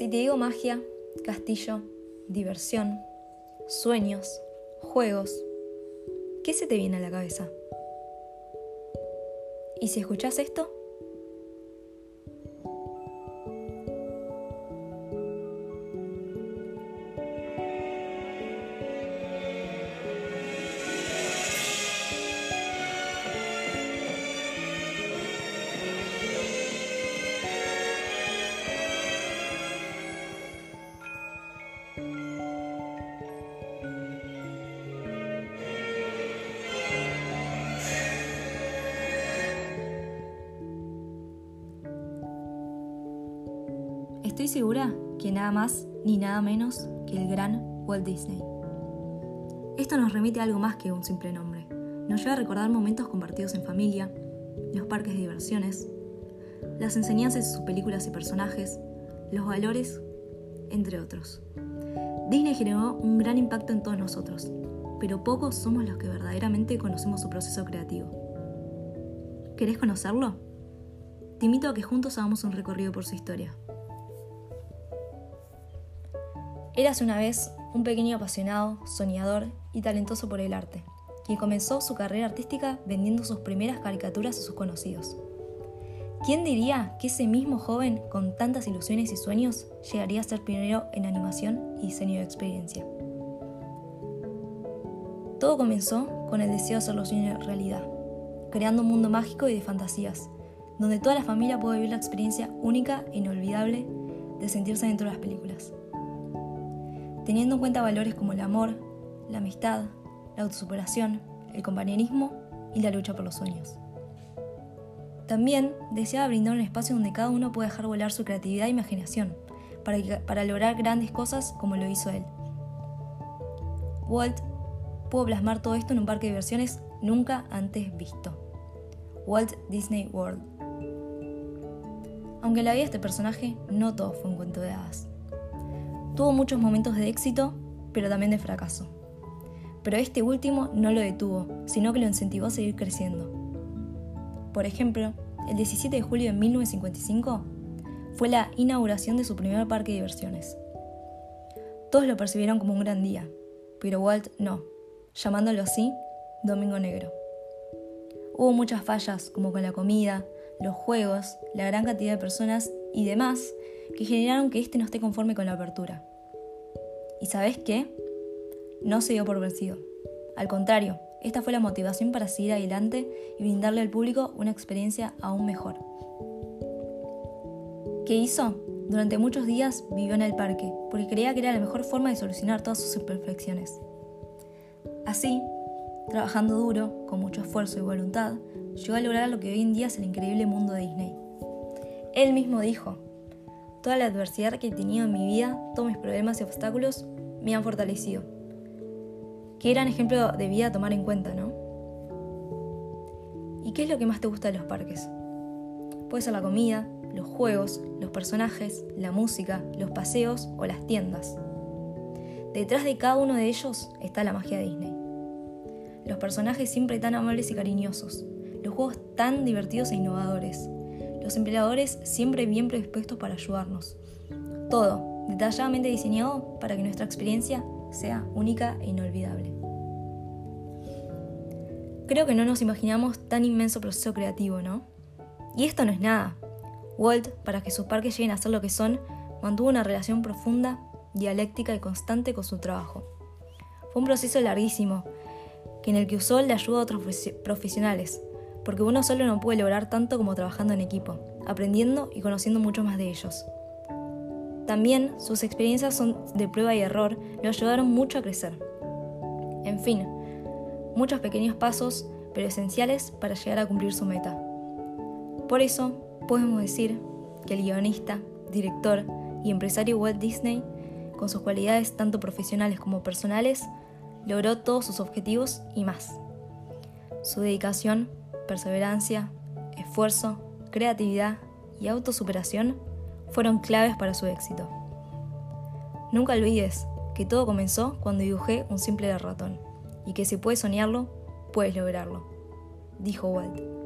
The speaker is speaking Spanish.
Si te digo magia, castillo, diversión, sueños, juegos, ¿qué se te viene a la cabeza? ¿Y si escuchas esto? Estoy segura que nada más ni nada menos que el gran Walt Disney. Esto nos remite a algo más que un simple nombre. Nos lleva a recordar momentos compartidos en familia, los parques de diversiones, las enseñanzas de sus películas y personajes, los valores, entre otros. Disney generó un gran impacto en todos nosotros, pero pocos somos los que verdaderamente conocemos su proceso creativo. ¿Querés conocerlo? Te invito a que juntos hagamos un recorrido por su historia. Érase una vez un pequeño apasionado, soñador y talentoso por el arte, quien comenzó su carrera artística vendiendo sus primeras caricaturas a sus conocidos. ¿Quién diría que ese mismo joven, con tantas ilusiones y sueños, llegaría a ser pionero en animación y diseño de experiencia? Todo comenzó con el deseo de hacer los sueños realidad, creando un mundo mágico y de fantasías, donde toda la familia puede vivir la experiencia única e inolvidable de sentirse dentro de las películas teniendo en cuenta valores como el amor, la amistad, la autosuperación, el compañerismo y la lucha por los sueños. También deseaba brindar un espacio donde cada uno pueda dejar volar su creatividad e imaginación para, lograr grandes cosas como lo hizo él. Walt pudo plasmar todo esto en un parque de diversiones nunca antes visto. Walt Disney World. Aunque la vida de este personaje no todo fue un cuento de hadas. Tuvo muchos momentos de éxito, pero también de fracaso. Pero este último no lo detuvo, sino que lo incentivó a seguir creciendo. Por ejemplo, el 17 de julio de 1955 fue la inauguración de su primer parque de diversiones. Todos lo percibieron como un gran día, pero Walt no, llamándolo así Domingo Negro. Hubo muchas fallas, como con la comida, los juegos, la gran cantidad de personas y demás que generaron que éste no esté conforme con la apertura. ¿Y sabes qué? No se dio por vencido. Al contrario, esta fue la motivación para seguir adelante y brindarle al público una experiencia aún mejor. ¿Qué hizo? Durante muchos días vivió en el parque, porque creía que era la mejor forma de solucionar todas sus imperfecciones. Así, trabajando duro, con mucho esfuerzo y voluntad, llegó a lograr lo que hoy en día es el increíble mundo de Disney. Él mismo dijo, Toda la adversidad que he tenido en mi vida, todos mis problemas y obstáculos, me han fortalecido. Qué gran ejemplo de vida a tomar en cuenta, ¿no? ¿Y qué es lo que más te gusta de los parques? Puede ser la comida, los juegos, los personajes, la música, los paseos o las tiendas. Detrás de cada uno de ellos está la magia de Disney. Los personajes siempre tan amables y cariñosos, los juegos tan divertidos e innovadores, los empleadores siempre bien predispuestos para ayudarnos. Todo detalladamente diseñado para que nuestra experiencia sea única e inolvidable. Creo que no nos imaginamos tan inmenso proceso creativo, ¿no? Y esto no es nada. Walt, para que sus parques lleguen a ser lo que son, mantuvo una relación profunda, dialéctica y constante con su trabajo. Fue un proceso larguísimo, que en el que usó la ayuda de otros profesionales, porque uno solo no puede lograr tanto como trabajando en equipo, aprendiendo y conociendo mucho más de ellos. También sus experiencias son de prueba y error, lo ayudaron mucho a crecer. En fin, muchos pequeños pasos, pero esenciales para llegar a cumplir su meta. Por eso, podemos decir que el guionista, director y empresario Walt Disney, con sus cualidades tanto profesionales como personales, logró todos sus objetivos y más. Su dedicación perseverancia, esfuerzo, creatividad y autosuperación fueron claves para su éxito. Nunca olvides que todo comenzó cuando dibujé un simple ratón y que si puedes soñarlo, puedes lograrlo, dijo Walt.